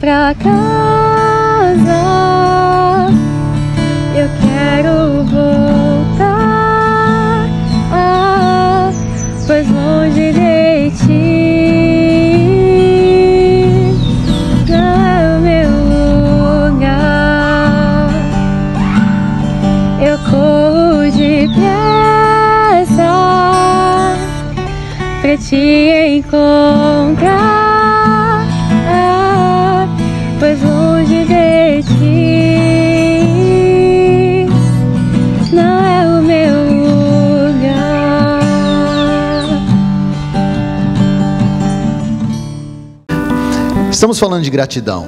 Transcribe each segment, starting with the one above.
pra casa. Estamos falando de gratidão.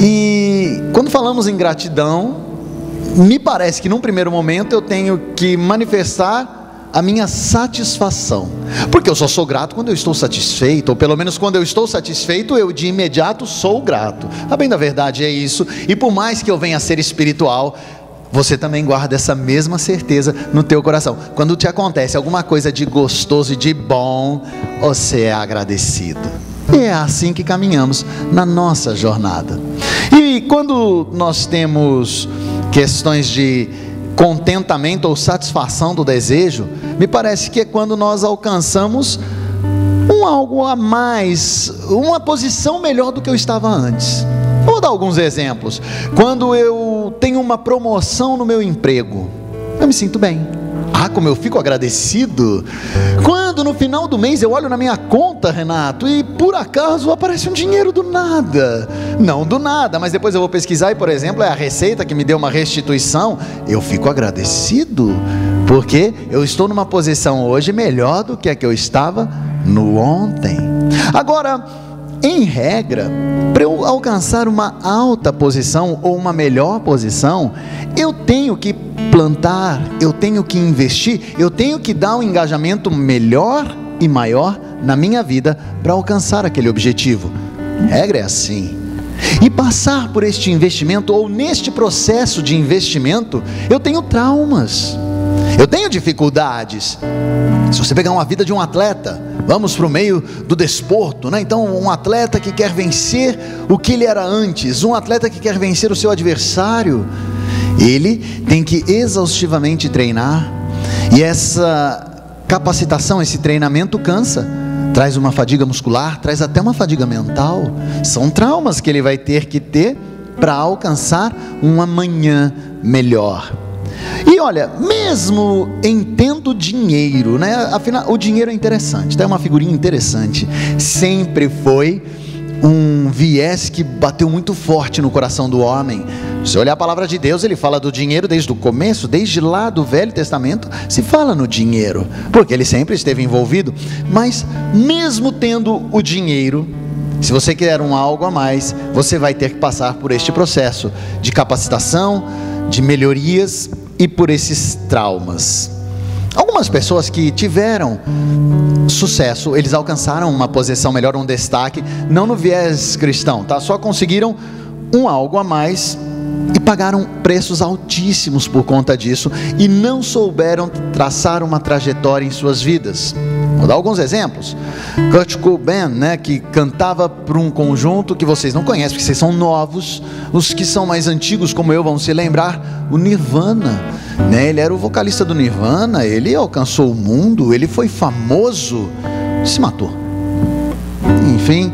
E quando falamos em gratidão, me parece que num primeiro momento eu tenho que manifestar a minha satisfação. Porque eu só sou grato quando eu estou satisfeito, ou pelo menos quando eu estou satisfeito, eu de imediato sou grato. A bem da verdade é isso, e por mais que eu venha a ser espiritual, você também guarda essa mesma certeza no teu coração. Quando te acontece alguma coisa de gostoso e de bom, você é agradecido. E é assim que caminhamos na nossa jornada. E quando nós temos questões de contentamento ou satisfação do desejo, me parece que é quando nós alcançamos um algo a mais, uma posição melhor do que eu estava antes. Vou dar alguns exemplos. Quando eu tenho uma promoção no meu emprego, eu me sinto bem. Ah, como eu fico agradecido. Quando no final do mês eu olho na minha conta, Renato, e por acaso aparece um dinheiro do nada. Não do nada, mas depois eu vou pesquisar e, por exemplo, é a receita que me deu uma restituição. Eu fico agradecido, porque eu estou numa posição hoje melhor do que a que eu estava no ontem. Agora, em regra, para eu alcançar uma alta posição ou uma melhor posição, eu tenho que plantar, eu tenho que investir, eu tenho que dar um engajamento melhor e maior na minha vida para alcançar aquele objetivo. Regra é assim. E passar por este investimento ou neste processo de investimento, eu tenho traumas. Eu tenho dificuldades. Se você pegar uma vida de um atleta, vamos para o meio do desporto, né? Então, um atleta que quer vencer o que ele era antes, um atleta que quer vencer o seu adversário, ele tem que exaustivamente treinar, e essa capacitação, esse treinamento cansa, traz uma fadiga muscular, traz até uma fadiga mental. São traumas que ele vai ter que ter para alcançar um amanhã melhor. E olha, mesmo em tendo dinheiro, né? Afinal, o dinheiro é interessante, tá? é uma figurinha interessante. Sempre foi um viés que bateu muito forte no coração do homem. Se olhar a palavra de Deus, ele fala do dinheiro desde o começo, desde lá do Velho Testamento, se fala no dinheiro, porque ele sempre esteve envolvido. Mas mesmo tendo o dinheiro, se você quer um algo a mais, você vai ter que passar por este processo de capacitação, de melhorias e por esses traumas. Algumas pessoas que tiveram sucesso, eles alcançaram uma posição melhor, um destaque, não no viés cristão, tá? Só conseguiram um algo a mais e pagaram preços altíssimos por conta disso e não souberam traçar uma trajetória em suas vidas. Vou dar alguns exemplos. Kurt Cobain, né, que cantava para um conjunto que vocês não conhecem, porque vocês são novos. Os que são mais antigos, como eu, vão se lembrar. O Nirvana, né, ele era o vocalista do Nirvana. Ele alcançou o mundo, ele foi famoso, se matou. Enfim,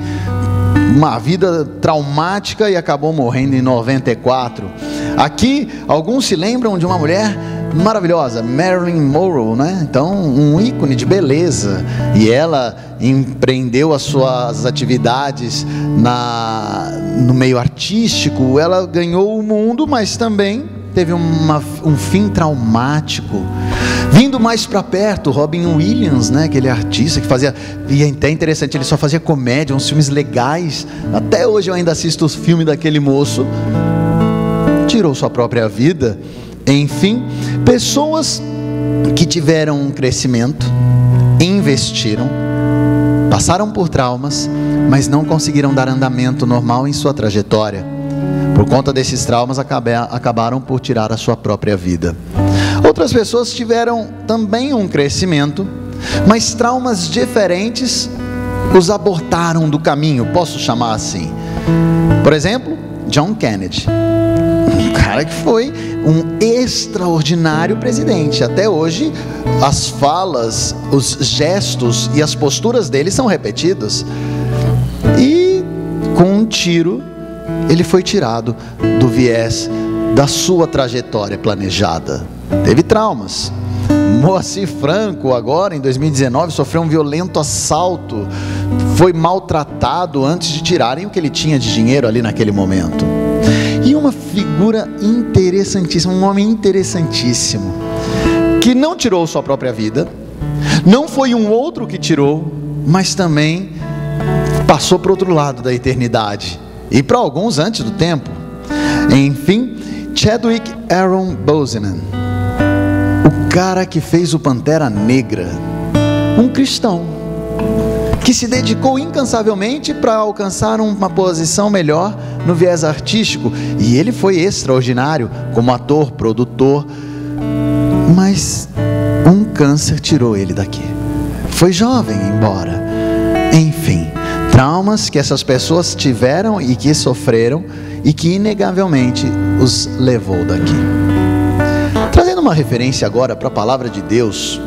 uma vida traumática e acabou morrendo em 94. Aqui, alguns se lembram de uma mulher maravilhosa, Marilyn Monroe, né? Então, um ícone de beleza. E ela empreendeu as suas atividades na, no meio artístico. Ela ganhou o mundo, mas também teve uma, um fim traumático. Vindo mais para perto, Robin Williams, né, aquele artista que fazia, e é até interessante, ele só fazia comédia, uns filmes legais. Até hoje eu ainda assisto os filmes daquele moço. Tirou sua própria vida. Enfim, pessoas que tiveram um crescimento, investiram, passaram por traumas, mas não conseguiram dar andamento normal em sua trajetória. Por conta desses traumas, acabaram por tirar a sua própria vida. Outras pessoas tiveram também um crescimento, mas traumas diferentes os abortaram do caminho, posso chamar assim. Por exemplo, John Kennedy. Um cara que foi um extraordinário presidente. Até hoje, as falas, os gestos e as posturas dele são repetidos. E com um tiro, ele foi tirado do viés da sua trajetória planejada. Teve traumas. Moacir Franco, agora em 2019, sofreu um violento assalto, foi maltratado antes de tirarem o que ele tinha de dinheiro ali naquele momento. E uma figura interessantíssima, um homem interessantíssimo, que não tirou sua própria vida, não foi um outro que tirou, mas também passou para o outro lado da eternidade, e para alguns antes do tempo. Enfim, Chadwick Aaron Boseman, cara que fez o Pantera Negra, um cristão que se dedicou incansavelmente para alcançar uma posição melhor no viés artístico, e ele foi extraordinário como ator, produtor, mas um câncer tirou ele daqui. Foi jovem embora. Enfim, traumas que essas pessoas tiveram e que sofreram e que inegavelmente os levou daqui. Uma referência agora para a palavra de Deus,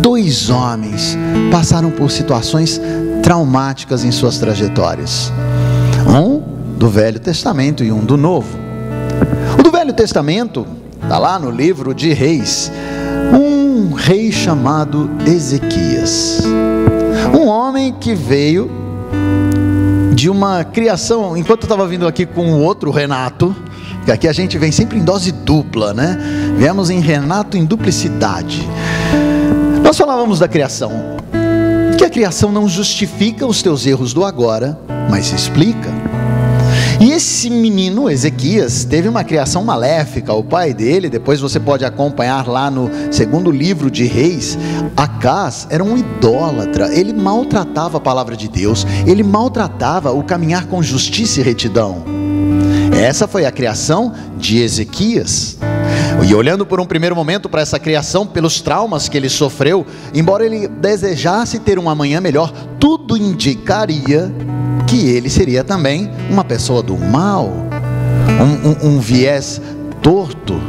dois homens passaram por situações traumáticas em suas trajetórias. Um do Velho Testamento e um do Novo. O do Velho Testamento está lá no livro de Reis, um rei chamado Ezequias. Um homem que veio de uma criação, enquanto eu estava vindo aqui com o outro Renato, aqui a gente vem sempre em dose dupla, né? Viemos em Renato em duplicidade. Nós falávamos da criação, que a criação não justifica os teus erros do agora, mas explica. E esse menino, Ezequias, teve uma criação maléfica. O pai dele, depois você pode acompanhar lá no segundo livro de Reis, Acás era um idólatra. Ele maltratava a palavra de Deus, ele maltratava o caminhar com justiça e retidão. Essa foi a criação de Ezequias. E olhando por um primeiro momento para essa criação, pelos traumas que ele sofreu, embora ele desejasse ter um amanhã melhor, tudo indicaria que ele seria também uma pessoa do mal, um, um, um viés torto.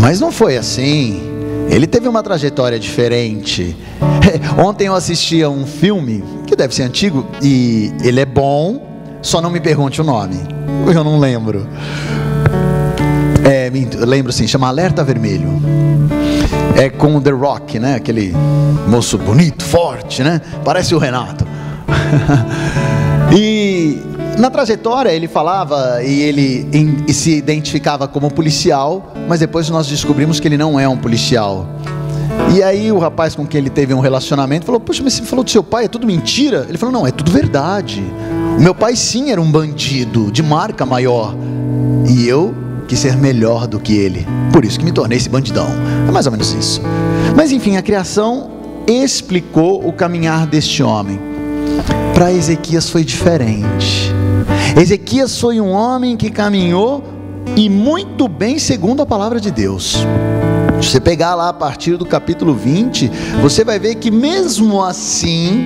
Mas não foi assim. Ele teve uma trajetória diferente. Ontem eu assisti a um filme que deve ser antigo e ele é bom, só não me pergunte o nome. Eu não lembro. É, lembro sim, chama Alerta Vermelho. É com o The Rock, né? Aquele moço bonito, forte, né? Parece o Renato. e na trajetória ele falava e ele e se identificava como policial, mas depois nós descobrimos que ele não é um policial. E aí o rapaz com quem ele teve um relacionamento falou: Poxa, mas você falou do seu pai, é tudo mentira? Ele falou: Não, é tudo verdade. O meu pai sim era um bandido de marca maior. E eu quis ser melhor do que ele. Por isso que me tornei esse bandidão. É mais ou menos isso. Mas enfim, a criação explicou o caminhar deste homem para Ezequias foi diferente. Ezequias foi um homem que caminhou e muito bem segundo a palavra de Deus. Se você pegar lá a partir do capítulo 20, você vai ver que mesmo assim,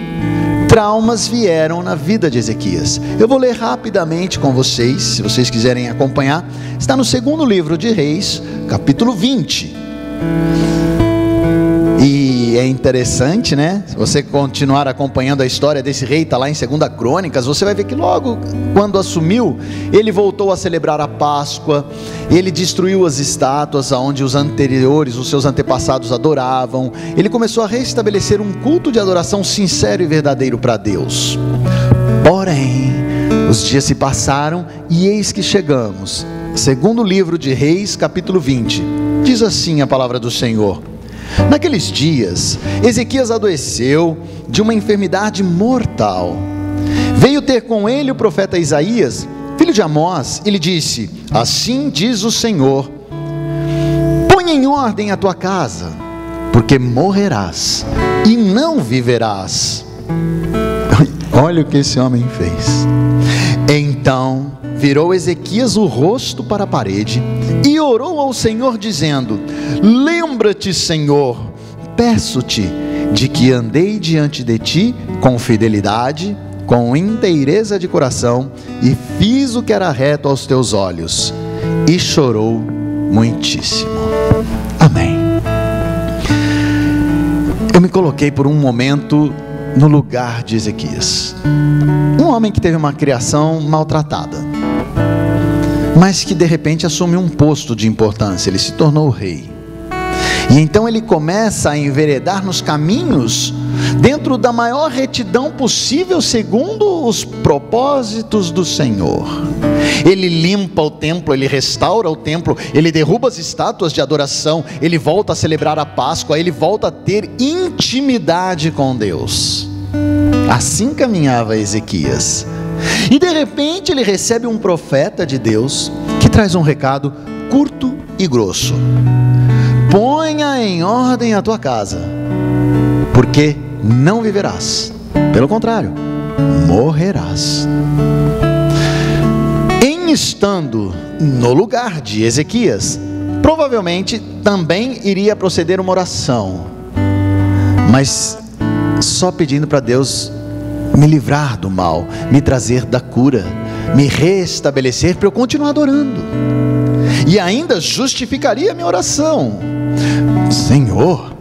traumas vieram na vida de Ezequias. Eu vou ler rapidamente com vocês, se vocês quiserem acompanhar. Está no segundo livro de Reis, capítulo 20 é interessante, né? Se você continuar acompanhando a história desse rei, está lá em 2 Crônicas, você vai ver que logo quando assumiu, ele voltou a celebrar a Páscoa, ele destruiu as estátuas aonde os anteriores, os seus antepassados adoravam, ele começou a restabelecer um culto de adoração sincero e verdadeiro para Deus. Porém, os dias se passaram e eis que chegamos. Segundo livro de Reis, capítulo 20. Diz assim a palavra do Senhor: Naqueles dias, Ezequias adoeceu de uma enfermidade mortal. Veio ter com ele o profeta Isaías, filho de Amós, e lhe disse: Assim diz o Senhor: Põe em ordem a tua casa, porque morrerás e não viverás. Olha o que esse homem fez. Então virou Ezequias o rosto para a parede e orou ao Senhor, dizendo: Lembra-te, Senhor, peço-te, de que andei diante de ti com fidelidade, com inteireza de coração, e fiz o que era reto aos teus olhos, e chorou muitíssimo. Amém. Eu me coloquei por um momento no lugar de Ezequias, um homem que teve uma criação maltratada, mas que de repente assumiu um posto de importância, ele se tornou rei. E então ele começa a enveredar nos caminhos dentro da maior retidão possível, segundo os propósitos do Senhor. Ele limpa o templo, ele restaura o templo, ele derruba as estátuas de adoração, ele volta a celebrar a Páscoa, ele volta a ter intimidade com Deus. Assim caminhava Ezequias. E de repente ele recebe um profeta de Deus que traz um recado curto e grosso. Ponha em ordem a tua casa, porque não viverás, pelo contrário, morrerás. Em estando no lugar de Ezequias, provavelmente também iria proceder uma oração, mas só pedindo para Deus me livrar do mal, me trazer da cura, me restabelecer para eu continuar adorando. E ainda justificaria a minha oração Senhor,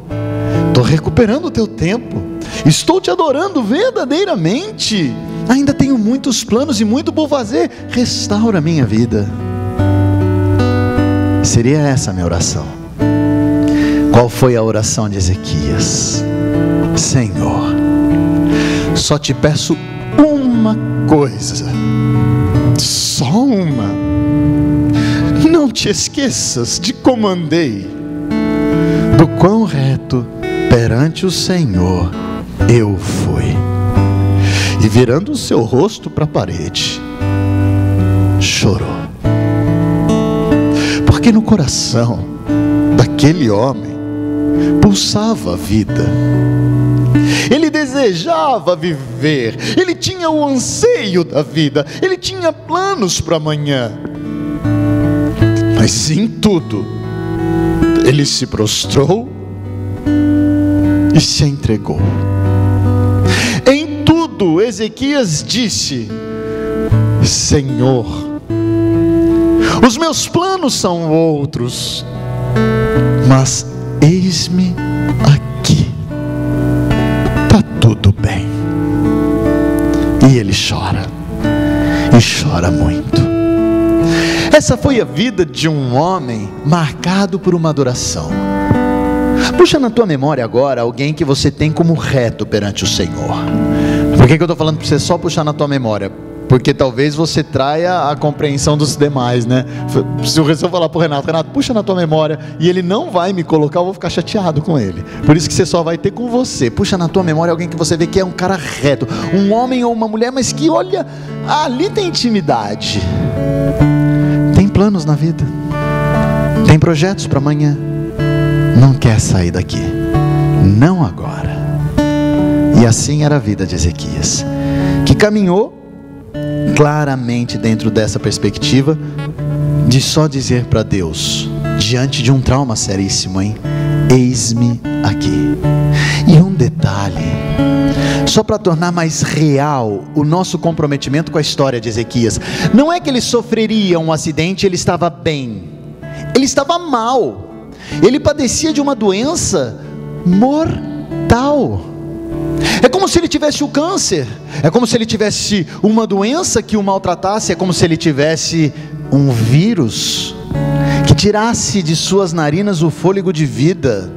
estou recuperando o teu tempo, estou te adorando verdadeiramente. Ainda tenho muitos planos e muito por fazer. Restaura a minha vida. Seria essa a minha oração. Qual foi a oração de Ezequias? Senhor, só te peço uma coisa, só uma. Não te esqueças de como andei do quão reto perante o Senhor eu fui. E virando o seu rosto para a parede, chorou. Porque no coração daquele homem pulsava a vida. Ele desejava viver, ele tinha o anseio da vida, ele tinha planos para amanhã. Mas em tudo, ele se prostrou e se entregou. Em tudo, Ezequias disse: Senhor, os meus planos são outros, mas eis-me aqui, está tudo bem. E ele chora, e chora muito. Essa foi a vida de um homem marcado por uma adoração. Puxa na tua memória agora alguém que você tem como reto perante o Senhor. Por que, que eu estou falando para você só puxar na tua memória? Porque talvez você traia a compreensão dos demais, né? Se eu falar para o Renato, Renato, puxa na tua memória e ele não vai me colocar, eu vou ficar chateado com ele. Por isso que você só vai ter com você. Puxa na tua memória alguém que você vê que é um cara reto, um homem ou uma mulher, mas que olha, ali tem intimidade planos na vida, tem projetos para amanhã, não quer sair daqui, não agora. E assim era a vida de Ezequias, que caminhou claramente dentro dessa perspectiva de só dizer para Deus, diante de um trauma seríssimo, hein? Eis-me aqui. E um detalhe, só para tornar mais real o nosso comprometimento com a história de Ezequias, não é que ele sofreria um acidente, ele estava bem, ele estava mal, ele padecia de uma doença mortal. É como se ele tivesse o câncer, é como se ele tivesse uma doença que o maltratasse, é como se ele tivesse um vírus que tirasse de suas narinas o fôlego de vida.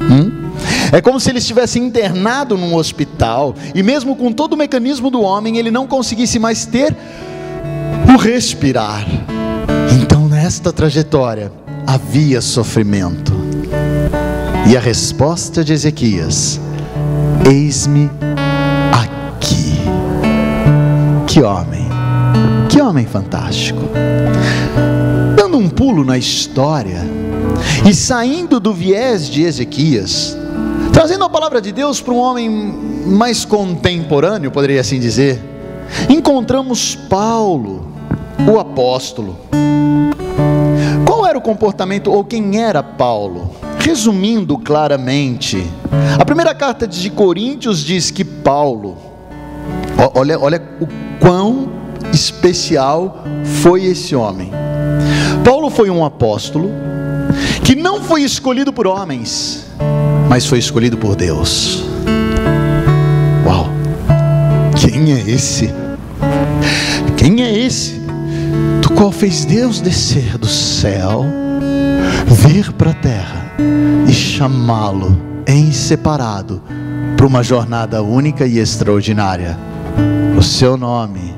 Hum? É como se ele estivesse internado num hospital e, mesmo com todo o mecanismo do homem, ele não conseguisse mais ter o respirar. Então, nesta trajetória, havia sofrimento. E a resposta de Ezequias: Eis-me aqui. Que homem, que homem fantástico. Dando um pulo na história e saindo do viés de Ezequias, Trazendo a palavra de Deus para um homem mais contemporâneo, poderia assim dizer, encontramos Paulo, o apóstolo. Qual era o comportamento ou quem era Paulo? Resumindo claramente, a primeira carta de Coríntios diz que Paulo, olha, olha o quão especial foi esse homem. Paulo foi um apóstolo que não foi escolhido por homens, mas foi escolhido por Deus. Uau! Quem é esse? Quem é esse? Do qual fez Deus descer do céu, vir para a terra e chamá-lo em separado para uma jornada única e extraordinária. O seu nome,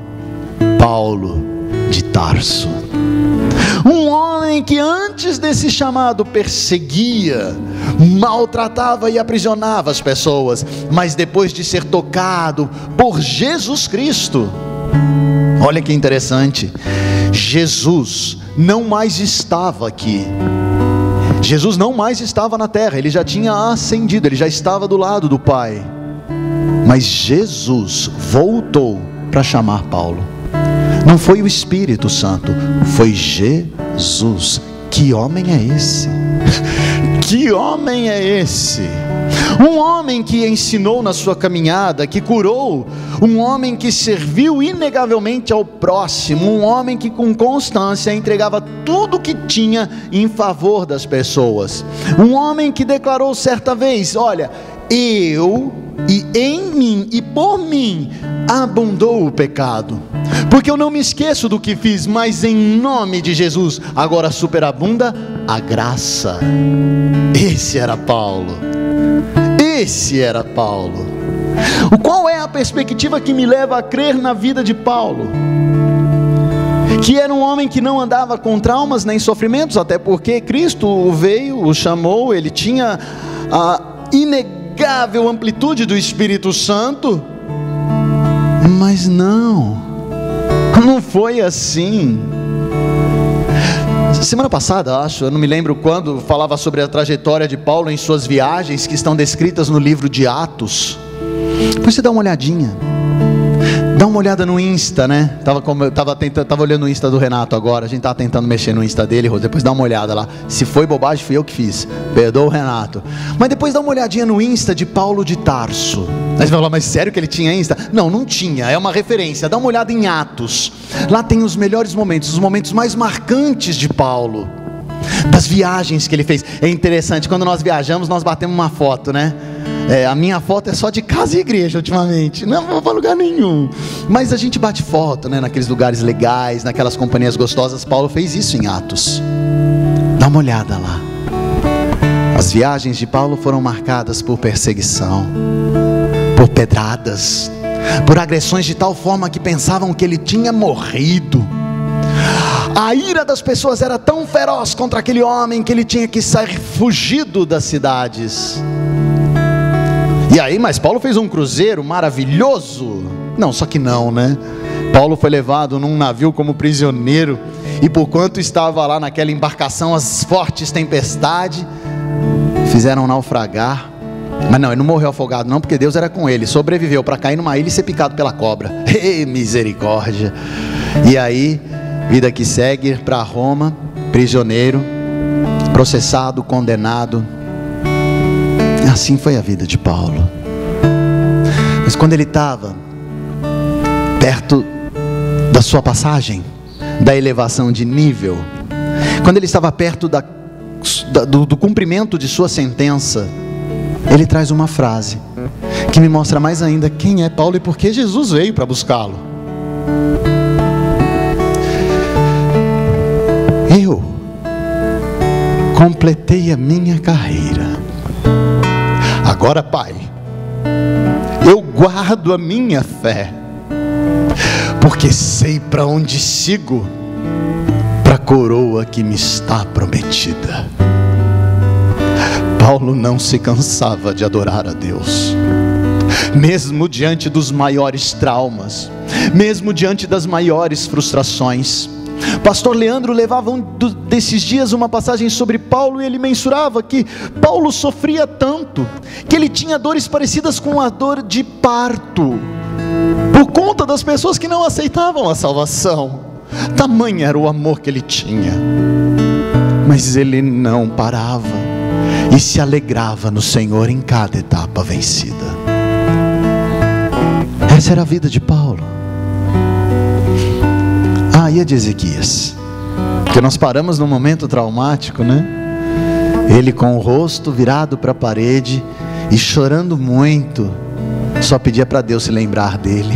Paulo de Tarso. Um homem que antes desse chamado perseguia, maltratava e aprisionava as pessoas, mas depois de ser tocado por Jesus Cristo, olha que interessante, Jesus não mais estava aqui. Jesus não mais estava na terra, ele já tinha ascendido, ele já estava do lado do Pai. Mas Jesus voltou para chamar Paulo. Não foi o Espírito Santo, foi Jesus. Que homem é esse? Que homem é esse? Um homem que ensinou na sua caminhada, que curou, um homem que serviu inegavelmente ao próximo, um homem que com constância entregava tudo o que tinha em favor das pessoas. Um homem que declarou certa vez: Olha, eu e em mim e por mim abundou o pecado. Porque eu não me esqueço do que fiz, mas em nome de Jesus, agora superabunda a graça. Esse era Paulo. Esse era Paulo. O qual é a perspectiva que me leva a crer na vida de Paulo? Que era um homem que não andava com traumas nem sofrimentos, até porque Cristo veio, o chamou, ele tinha a inegável amplitude do Espírito Santo, mas não, não foi assim. Semana passada, acho, eu não me lembro quando, falava sobre a trajetória de Paulo em suas viagens que estão descritas no livro de Atos. Depois você dá uma olhadinha. Dá uma olhada no Insta, né? Tava, tava, tentando, tava olhando o Insta do Renato agora. A gente tava tentando mexer no Insta dele, Depois dá uma olhada lá. Se foi bobagem, fui eu que fiz. Perdoa o Renato. Mas depois dá uma olhadinha no Insta de Paulo de Tarso. Aí você vai falar, mas sério que ele tinha Insta? Não, não tinha. É uma referência. Dá uma olhada em Atos. Lá tem os melhores momentos, os momentos mais marcantes de Paulo. Das viagens que ele fez. É interessante, quando nós viajamos, nós batemos uma foto, né? É, a minha foto é só de casa e igreja ultimamente, não vou para lugar nenhum. Mas a gente bate foto, né, naqueles lugares legais, naquelas companhias gostosas. Paulo fez isso em Atos. Dá uma olhada lá. As viagens de Paulo foram marcadas por perseguição, por pedradas, por agressões de tal forma que pensavam que ele tinha morrido. A ira das pessoas era tão feroz contra aquele homem que ele tinha que sair fugido das cidades. E aí, mas Paulo fez um cruzeiro maravilhoso. Não, só que não, né? Paulo foi levado num navio como prisioneiro, e por quanto estava lá naquela embarcação, as fortes tempestades fizeram naufragar. Mas não, ele não morreu afogado, não, porque Deus era com ele. Sobreviveu para cair numa ilha e ser picado pela cobra. Ei, misericórdia! E aí, vida que segue para Roma, prisioneiro, processado, condenado Assim foi a vida de Paulo. Mas quando ele estava perto da sua passagem, da elevação de nível, quando ele estava perto da, da, do, do cumprimento de sua sentença, ele traz uma frase que me mostra mais ainda quem é Paulo e por que Jesus veio para buscá-lo. Eu completei a minha carreira Agora, Pai, eu guardo a minha fé, porque sei para onde sigo, para a coroa que me está prometida. Paulo não se cansava de adorar a Deus, mesmo diante dos maiores traumas, mesmo diante das maiores frustrações. Pastor Leandro levava um desses dias uma passagem sobre Paulo e ele mensurava que Paulo sofria tanto que ele tinha dores parecidas com a dor de parto, por conta das pessoas que não aceitavam a salvação. Tamanho era o amor que ele tinha, mas ele não parava, e se alegrava no Senhor em cada etapa vencida. Essa era a vida de Paulo. Ah, e a de Ezequias? Que nós paramos num momento traumático, né? Ele com o rosto virado para a parede e chorando muito, só pedia para Deus se lembrar dele.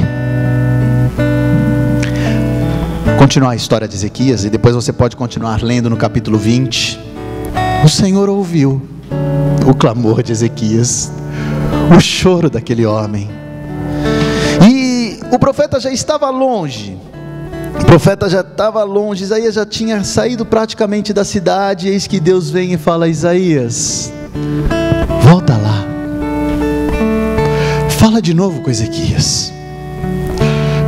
Continuar a história de Ezequias e depois você pode continuar lendo no capítulo 20. O Senhor ouviu o clamor de Ezequias, o choro daquele homem. E o profeta já estava longe. O profeta já estava longe, Isaías já tinha saído praticamente da cidade. Eis que Deus vem e fala: Isaías, volta lá, fala de novo com Ezequias,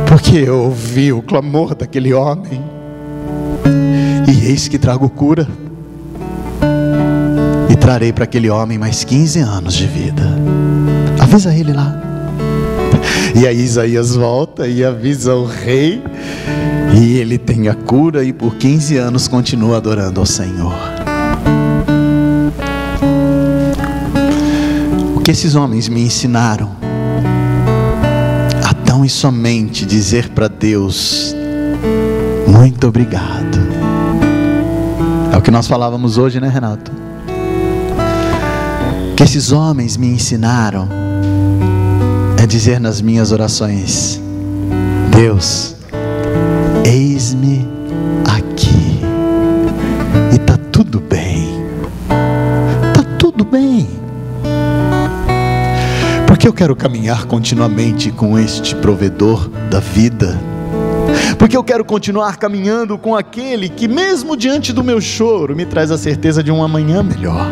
porque eu ouvi o clamor daquele homem, e eis que trago cura e trarei para aquele homem mais 15 anos de vida. Avisa ele lá. E aí Isaías volta e avisa o rei, e ele tem a cura, e por 15 anos continua adorando ao Senhor. O que esses homens me ensinaram? A tão e somente dizer para Deus: Muito obrigado. É o que nós falávamos hoje, né, Renato? que esses homens me ensinaram é dizer nas minhas orações: Deus, eis-me aqui, e está tudo bem, está tudo bem, porque eu quero caminhar continuamente com este provedor da vida. Porque eu quero continuar caminhando com aquele que, mesmo diante do meu choro, me traz a certeza de um amanhã melhor.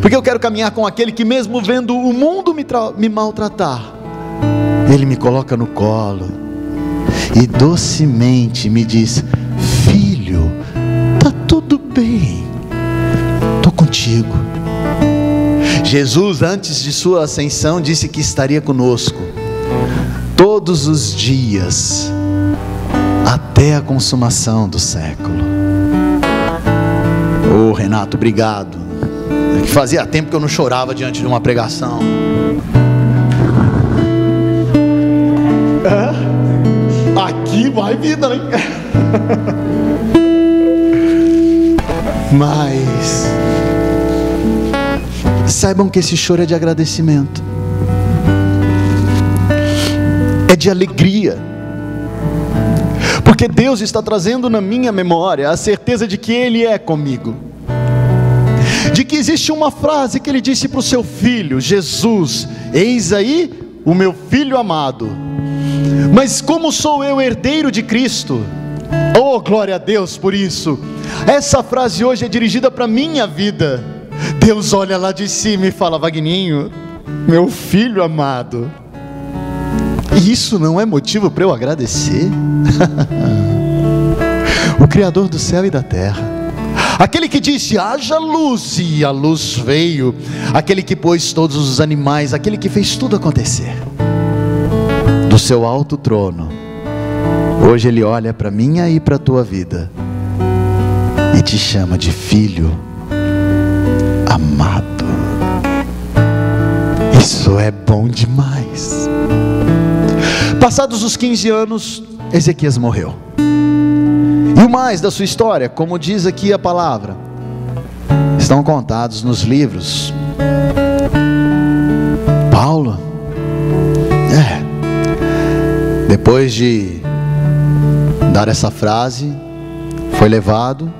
Porque eu quero caminhar com aquele que, mesmo vendo o mundo me, me maltratar, ele me coloca no colo e docemente me diz: Filho, está tudo bem, estou contigo. Jesus, antes de sua ascensão, disse que estaria conosco todos os dias, até a consumação do século. Oh, Renato, obrigado fazia tempo que eu não chorava diante de uma pregação. É, aqui vai vida, hein? Mas saibam que esse choro é de agradecimento, é de alegria, porque Deus está trazendo na minha memória a certeza de que Ele é comigo de que existe uma frase que ele disse para o seu filho, Jesus: Eis aí o meu filho amado. Mas como sou eu herdeiro de Cristo? Oh, glória a Deus por isso. Essa frase hoje é dirigida para minha vida. Deus olha lá de cima e fala: Vagninho, meu filho amado. E isso não é motivo para eu agradecer? o Criador do céu e da terra Aquele que disse: haja luz, e a luz veio. Aquele que pôs todos os animais, aquele que fez tudo acontecer. Do seu alto trono, hoje ele olha para minha e para a tua vida e te chama de filho amado. Isso é bom demais. Passados os 15 anos, Ezequias morreu. Mais da sua história, como diz aqui a palavra, estão contados nos livros. Paulo, é, depois de dar essa frase, foi levado,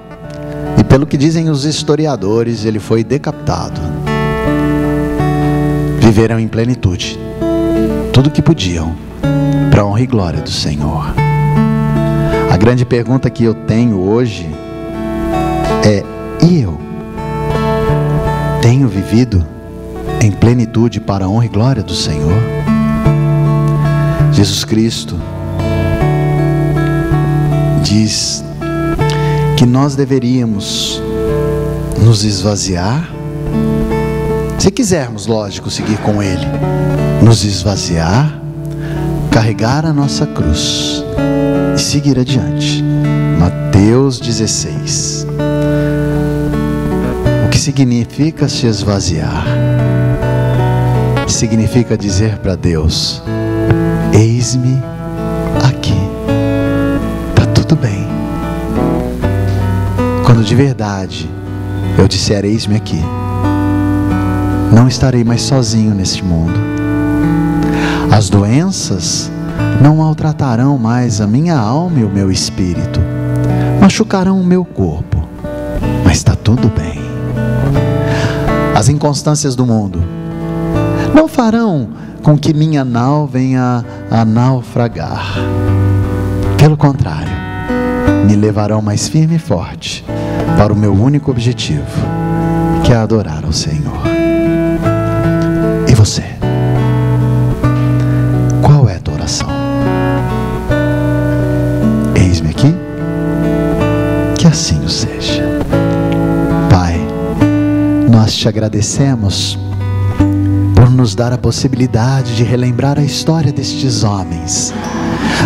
e pelo que dizem os historiadores, ele foi decapitado. Viveram em plenitude, tudo o que podiam, para a honra e glória do Senhor. A grande pergunta que eu tenho hoje é: e eu? Tenho vivido em plenitude para a honra e glória do Senhor? Jesus Cristo diz que nós deveríamos nos esvaziar, se quisermos, lógico, seguir com Ele, nos esvaziar, carregar a nossa cruz e seguir adiante. Mateus 16. O que significa se esvaziar. Significa dizer para Deus: Eis-me aqui. Tá tudo bem. Quando de verdade eu disser: Eis-me aqui, não estarei mais sozinho neste mundo. As doenças não maltratarão mais a minha alma e o meu espírito, machucarão o meu corpo, mas está tudo bem. As inconstâncias do mundo não farão com que minha nau venha a naufragar. Pelo contrário, me levarão mais firme e forte para o meu único objetivo, que é adorar ao Senhor. E você? Que assim o seja. Pai, nós te agradecemos por nos dar a possibilidade de relembrar a história destes homens,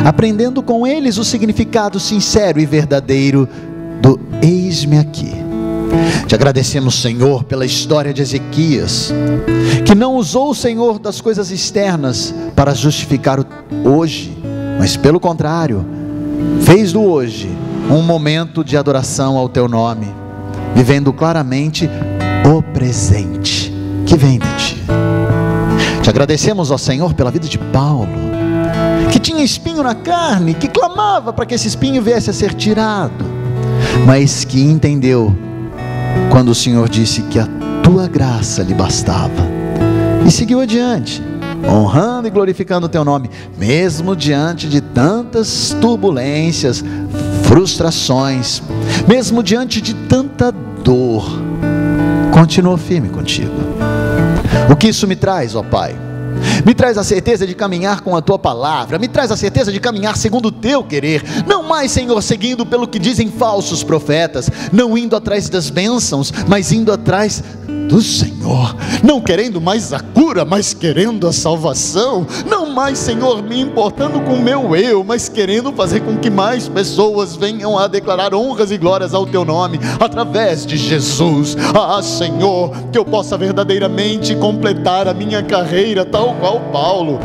aprendendo com eles o significado sincero e verdadeiro do eis-me aqui. Te agradecemos, Senhor, pela história de Ezequias, que não usou o Senhor das coisas externas para justificar o hoje, mas pelo contrário, fez do hoje um momento de adoração ao teu nome, vivendo claramente o presente que vem de ti. Te agradecemos, ó Senhor, pela vida de Paulo, que tinha espinho na carne, que clamava para que esse espinho viesse a ser tirado, mas que entendeu quando o Senhor disse que a tua graça lhe bastava, e seguiu adiante, honrando e glorificando o teu nome, mesmo diante de tantas turbulências, frustrações, mesmo diante de tanta dor, continuou firme contigo. O que isso me traz, ó Pai? Me traz a certeza de caminhar com a tua palavra, me traz a certeza de caminhar segundo o teu querer, não mais, Senhor, seguindo pelo que dizem falsos profetas, não indo atrás das bênçãos, mas indo atrás do Senhor, não querendo mais a cura, mas querendo a salvação, não mais, Senhor, me importando com o meu eu, mas querendo fazer com que mais pessoas venham a declarar honras e glórias ao teu nome, através de Jesus. Ah, Senhor, que eu possa verdadeiramente completar a minha carreira, tal qual Paulo.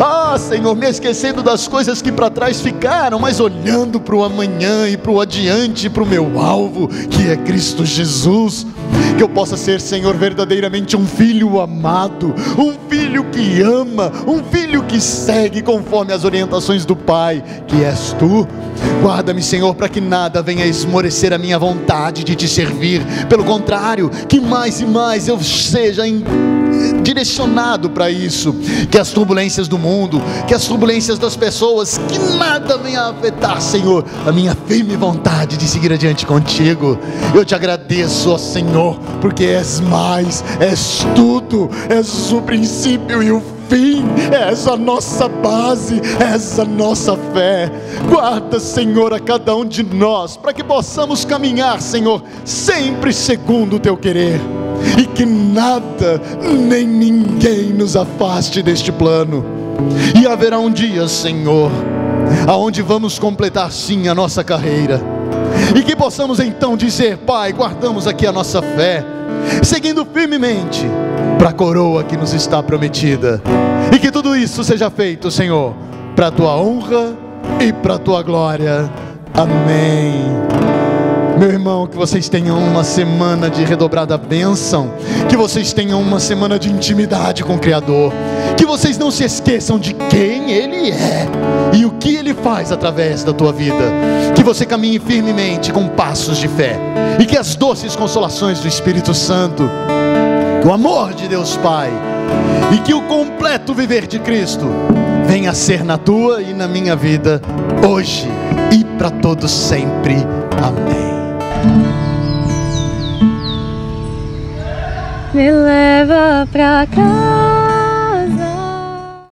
Ah, Senhor, me esquecendo das coisas que para trás ficaram, mas olhando para o amanhã e para o adiante, para o meu alvo, que é Cristo Jesus que eu possa ser, Senhor, verdadeiramente um filho amado, um filho que ama, um filho que segue conforme as orientações do Pai, que és tu. Guarda-me, Senhor, para que nada venha esmorecer a minha vontade de te servir, pelo contrário, que mais e mais eu seja em direcionado para isso, que as turbulências do mundo, que as turbulências das pessoas, que nada venha afetar, Senhor, a minha firme vontade de seguir adiante contigo. Eu te agradeço, ó Senhor, porque és mais, és tudo, és o princípio e o fim, és a nossa base, és a nossa fé. Guarda, Senhor, a cada um de nós, para que possamos caminhar, Senhor, sempre segundo o teu querer que nada nem ninguém nos afaste deste plano. E haverá um dia, Senhor, aonde vamos completar sim a nossa carreira. E que possamos então dizer, Pai, guardamos aqui a nossa fé, seguindo firmemente para a coroa que nos está prometida. E que tudo isso seja feito, Senhor, para a tua honra e para a tua glória. Amém. Meu irmão, que vocês tenham uma semana de redobrada bênção, que vocês tenham uma semana de intimidade com o Criador, que vocês não se esqueçam de quem Ele é e o que Ele faz através da tua vida, que você caminhe firmemente com passos de fé e que as doces consolações do Espírito Santo, o amor de Deus Pai e que o completo viver de Cristo venha a ser na tua e na minha vida hoje e para todos sempre. Amém. Me leva pra cá.